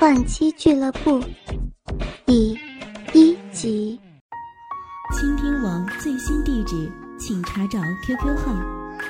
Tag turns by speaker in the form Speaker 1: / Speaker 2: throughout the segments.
Speaker 1: 换妻俱乐部第一集。
Speaker 2: 倾听网最新地址，请查找 QQ 号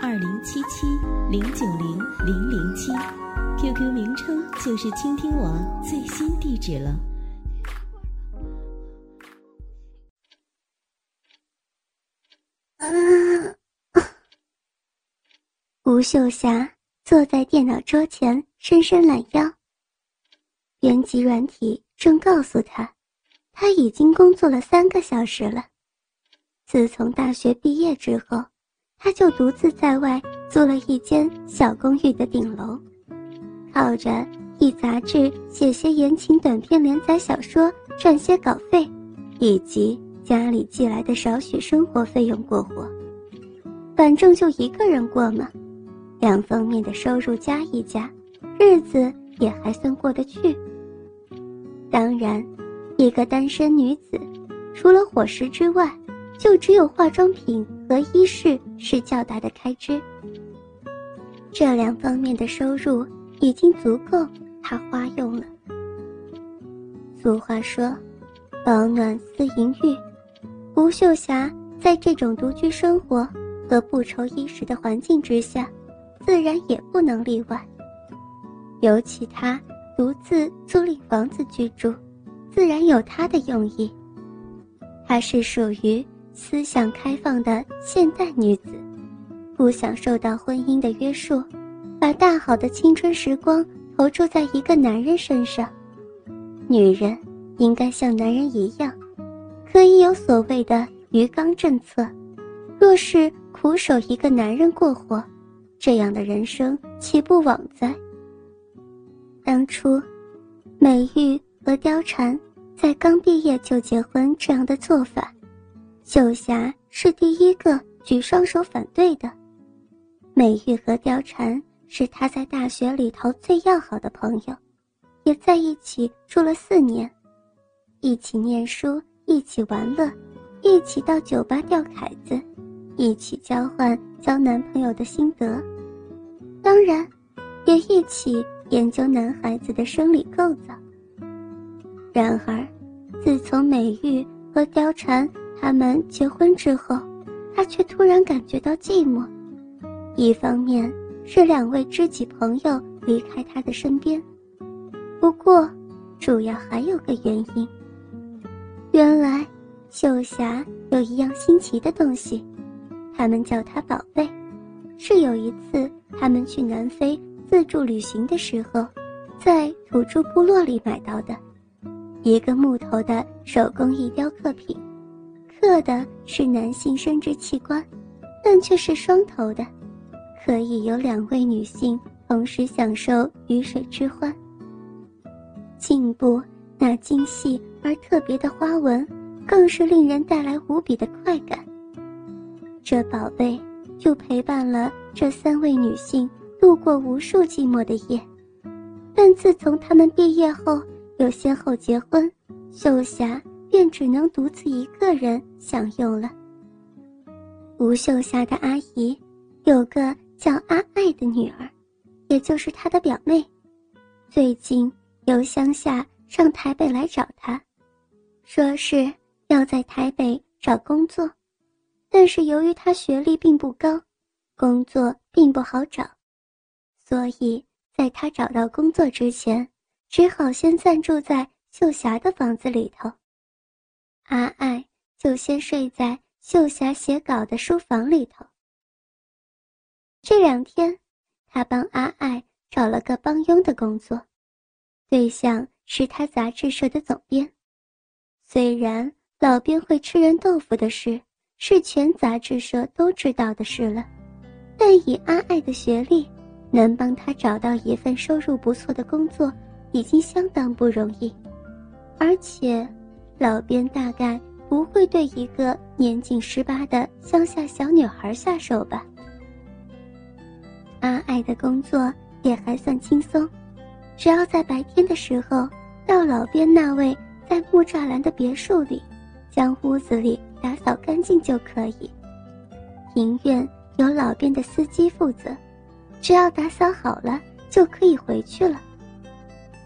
Speaker 2: 二零七七零九零零零七，QQ 名称就是倾听网最新地址了。
Speaker 1: 吴秀霞坐在电脑桌前，伸伸懒腰。编辑软体正告诉他，他已经工作了三个小时了。自从大学毕业之后，他就独自在外租了一间小公寓的顶楼，靠着一杂志写些言情短篇连载小说赚些稿费，以及家里寄来的少许生活费用过活。反正就一个人过嘛，两方面的收入加一加，日子也还算过得去。当然，一个单身女子，除了伙食之外，就只有化妆品和衣饰是较大的开支。这两方面的收入已经足够她花用了。俗话说：“保暖思淫欲”，吴秀霞在这种独居生活和不愁衣食的环境之下，自然也不能例外。尤其她。独自租赁房子居住，自然有他的用意。她是属于思想开放的现代女子，不想受到婚姻的约束，把大好的青春时光投注在一个男人身上。女人应该像男人一样，可以有所谓的鱼缸政策。若是苦守一个男人过活，这样的人生岂不枉哉？当初，美玉和貂蝉在刚毕业就结婚这样的做法，秀霞是第一个举双手反对的。美玉和貂蝉是她在大学里头最要好的朋友，也在一起住了四年，一起念书，一起玩乐，一起到酒吧钓凯子，一起交换交男朋友的心得，当然，也一起。研究男孩子的生理构造。然而，自从美玉和貂蝉他们结婚之后，他却突然感觉到寂寞。一方面是两位知己朋友离开他的身边，不过，主要还有个原因。原来，秀霞有一样新奇的东西，他们叫它宝贝，是有一次他们去南非。自助旅行的时候，在土著部落里买到的，一个木头的手工艺雕刻品，刻的是男性生殖器官，但却是双头的，可以有两位女性同时享受鱼水之欢。颈部那精细而特别的花纹，更是令人带来无比的快感。这宝贝就陪伴了这三位女性。度过无数寂寞的夜，但自从他们毕业后又先后结婚，秀霞便只能独自一个人享用了。吴秀霞的阿姨有个叫阿爱的女儿，也就是她的表妹，最近由乡下上台北来找她，说是要在台北找工作，但是由于她学历并不高，工作并不好找。所以，在他找到工作之前，只好先暂住在秀霞的房子里头。阿爱就先睡在秀霞写稿的书房里头。这两天，他帮阿爱找了个帮佣的工作，对象是他杂志社的总编。虽然老编会吃人豆腐的事是全杂志社都知道的事了，但以阿爱的学历，能帮他找到一份收入不错的工作，已经相当不容易，而且，老边大概不会对一个年仅十八的乡下小女孩下手吧。阿爱的工作也还算轻松，只要在白天的时候到老边那位在木栅栏的别墅里，将屋子里打扫干净就可以。庭院由老边的司机负责。只要打扫好了，就可以回去了。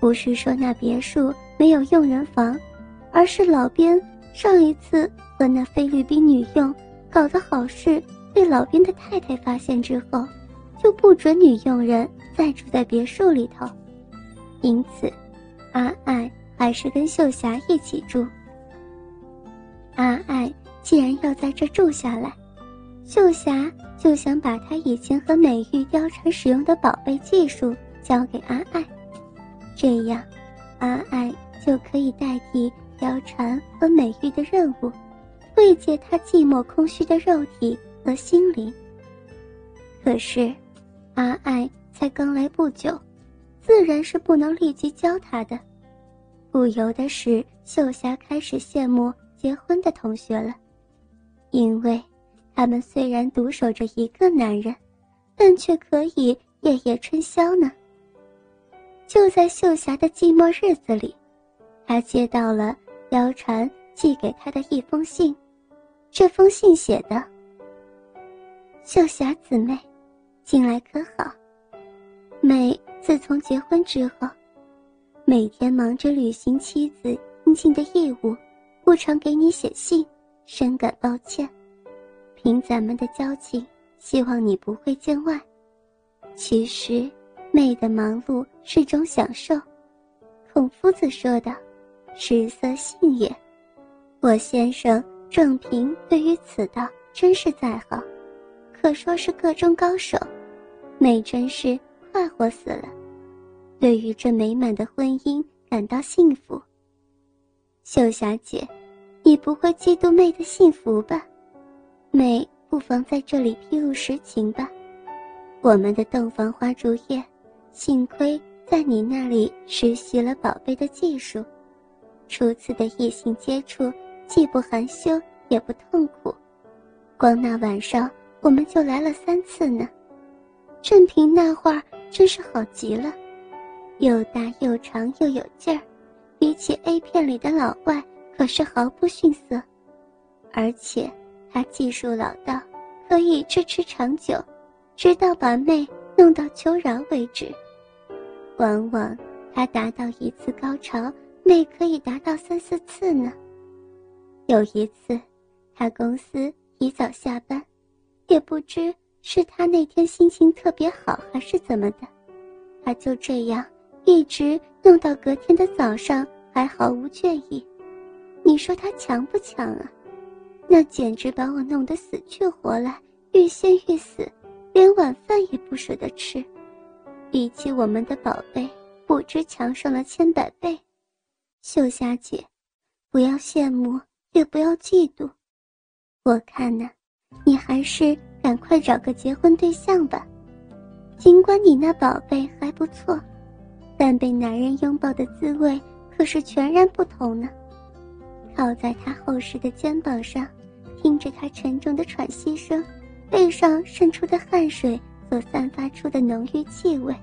Speaker 1: 不是说那别墅没有佣人房，而是老边上一次和那菲律宾女佣搞的好事被老边的太太发现之后，就不准女佣人再住在别墅里头。因此，阿爱还是跟秀霞一起住。阿爱既然要在这住下来，秀霞就想把他以前和美玉貂蝉使用的宝贝技术交给阿爱，这样，阿爱就可以代替貂蝉和美玉的任务，慰藉她寂寞空虚的肉体和心灵。可是，阿爱才刚来不久。自然是不能立即教他的，不由得使秀霞开始羡慕结婚的同学了，因为他们虽然独守着一个男人，但却可以夜夜春宵呢。就在秀霞的寂寞日子里，她接到了貂蝉寄给她的一封信，这封信写的：“秀霞姊妹，近来可好？美。”自从结婚之后，每天忙着履行妻子应尽的义务，不常给你写信，深感抱歉。凭咱们的交情，希望你不会见外。其实，妹的忙碌是种享受。孔夫子说的：“食色性也。”我先生郑平对于此道真是在行，可说是个中高手。妹真是。快活死了，对于这美满的婚姻感到幸福。秀霞姐，你不会嫉妒妹的幸福吧？妹不妨在这里披露实情吧。我们的洞房花烛夜，幸亏在你那里实习了宝贝的技术，初次的异性接触既不含羞也不痛苦，光那晚上我们就来了三次呢。正平那会儿。真是好极了，又大又长又有劲儿，比起 A 片里的老外可是毫不逊色。而且他技术老道，可以支持长久，直到把妹弄到求饶为止。往往他达到一次高潮，妹可以达到三四次呢。有一次，他公司一早下班，也不知。是他那天心情特别好，还是怎么的？他就这样一直弄到隔天的早上，还毫无倦意。你说他强不强啊？那简直把我弄得死去活来，欲仙欲死，连晚饭也不舍得吃。比起我们的宝贝，不知强上了千百倍。秀霞姐，不要羡慕，也不要嫉妒。我看呢，你还是。赶快找个结婚对象吧，尽管你那宝贝还不错，但被男人拥抱的滋味可是全然不同呢。靠在他厚实的肩膀上，听着他沉重的喘息声，背上渗出的汗水所散发出的浓郁气味，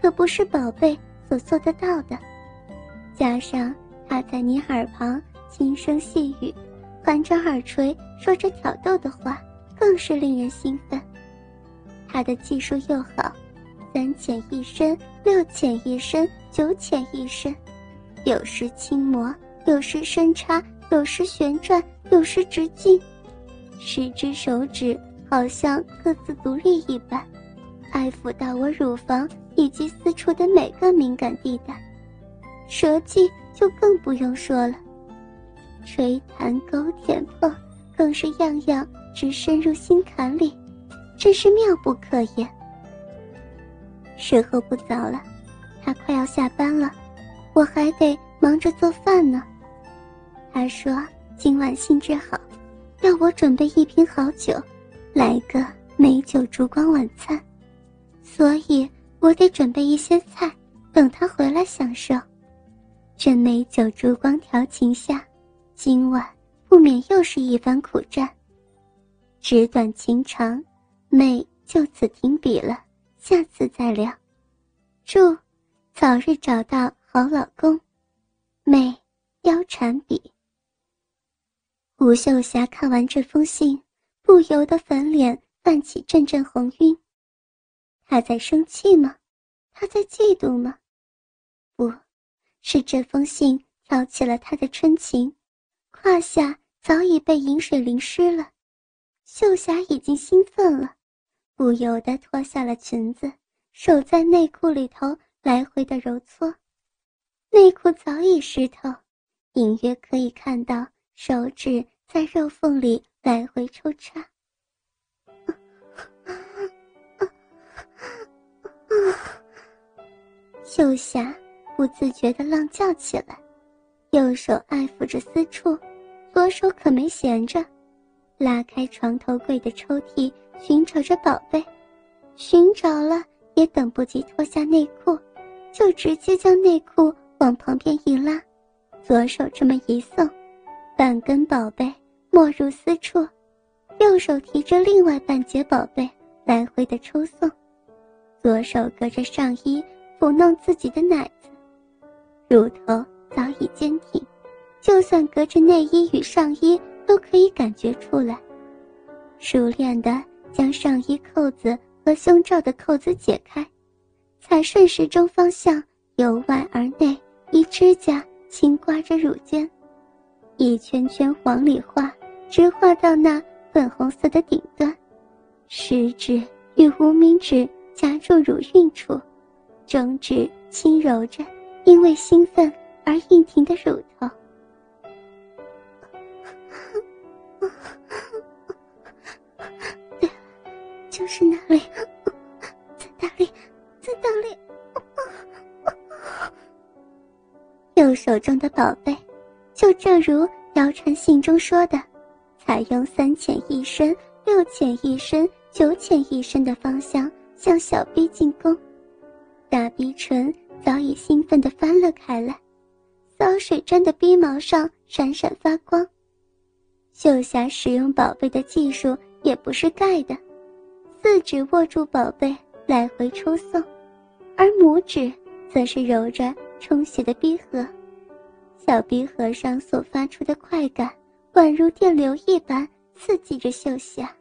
Speaker 1: 可不是宝贝所做得到的。加上他在你耳旁轻声细语，含着耳垂说着挑逗的话。更是令人兴奋。他的技术又好，三浅一深，六浅一深，九浅一深，有时轻磨，有时深插，有时旋转，有时直进，十只手指好像各自独立一般，爱抚到我乳房以及私处的每个敏感地带。舌技就更不用说了，吹弹勾舔碰，更是样样。直深入心坎里，真是妙不可言。时候不早了，他快要下班了，我还得忙着做饭呢。他说今晚兴致好，要我准备一瓶好酒，来个美酒烛光晚餐，所以我得准备一些菜，等他回来享受。这美酒烛光调情下，今晚不免又是一番苦战。纸短情长，妹就此停笔了，下次再聊。祝早日找到好老公，妹貂蝉笔。吴秀霞看完这封信，不由得粉脸泛起阵阵红晕。她在生气吗？她在嫉妒吗？不，是这封信挑起了他的春情，胯下早已被饮水淋湿了。秀霞已经兴奋了，不由得脱下了裙子，手在内裤里头来回的揉搓，内裤早已湿透，隐约可以看到手指在肉缝里来回抽插。秀霞不自觉地浪叫起来，右手爱抚着私处，左手可没闲着，拉开床头柜的抽屉，寻找着宝贝。寻找了也等不及脱下内裤，就直接将内裤往旁边一拉，左手这么一送，半根宝贝没入私处，右手提着另外半截宝贝来回的抽送，左手隔着上衣。抚弄自己的奶子，乳头早已坚挺，就算隔着内衣与上衣都可以感觉出来。熟练地将上衣扣子和胸罩的扣子解开，才顺时钟方向由外而内，一指甲轻刮着乳尖，一圈圈往里画，直画到那粉红色的顶端，食指与无名指夹住乳晕处。中指轻揉着因为兴奋而硬挺的乳头，对，就是那里，在那里，在那里。右手中的宝贝，就正如谣传信中说的，采用三浅一深、六浅一深、九浅一深的方向向小臂进攻。大逼唇早已兴奋地翻了开来，骚水沾的逼毛上闪闪发光。秀霞使用宝贝的技术也不是盖的，四指握住宝贝来回抽送，而拇指则是揉着充血的逼核，小逼核上所发出的快感，宛如电流一般刺激着秀霞。